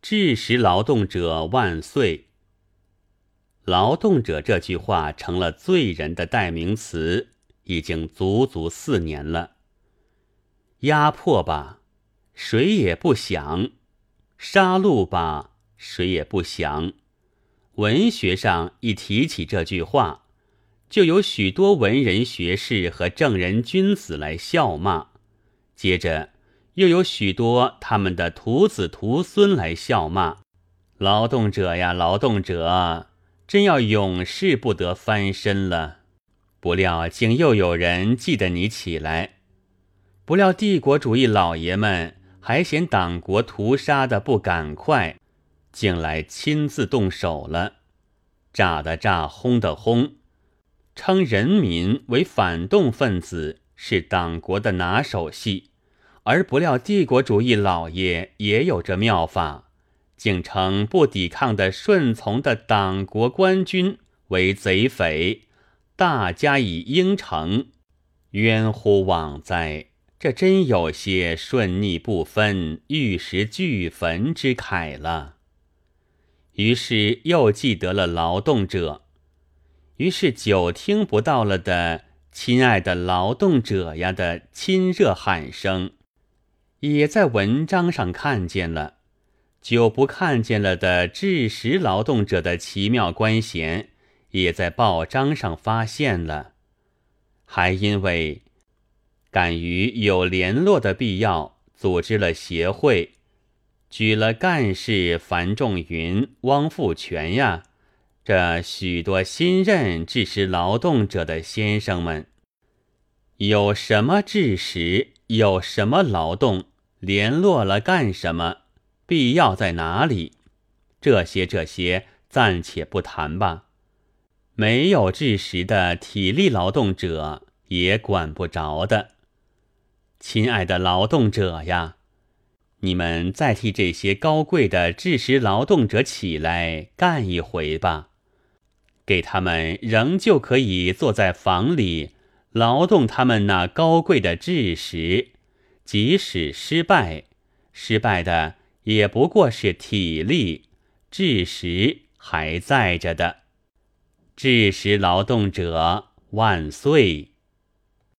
致使劳动者万岁！劳动者这句话成了罪人的代名词，已经足足四年了。压迫吧，谁也不想；杀戮吧，谁也不想。文学上一提起这句话，就有许多文人学士和正人君子来笑骂，接着又有许多他们的徒子徒孙来笑骂：“劳动者呀，劳动者，真要永世不得翻身了。”不料竟又有人记得你起来。不料帝国主义老爷们还嫌党国屠杀的不赶快，竟来亲自动手了，炸的炸，轰的轰，称人民为反动分子是党国的拿手戏，而不料帝国主义老爷也有这妙法，竟称不抵抗的顺从的党国官军为贼匪，大加以应承，冤乎枉哉！这真有些顺逆不分、玉石俱焚之慨了。于是又记得了劳动者，于是久听不到了的“亲爱的劳动者呀”的亲热喊声，也在文章上看见了；久不看见了的致时劳动者的奇妙官衔，也在报章上发现了。还因为。敢于有联络的必要，组织了协会，举了干事樊仲云、汪富全呀，这许多新任致时劳动者的先生们，有什么致时，有什么劳动，联络了干什么，必要在哪里？这些这些暂且不谈吧。没有致时的体力劳动者，也管不着的。亲爱的劳动者呀，你们再替这些高贵的致时劳动者起来干一回吧，给他们仍旧可以坐在房里劳动他们那高贵的智识，即使失败，失败的也不过是体力，智识还在着的。智识劳动者万岁！